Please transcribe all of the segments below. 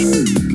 Bye.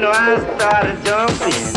Sit down.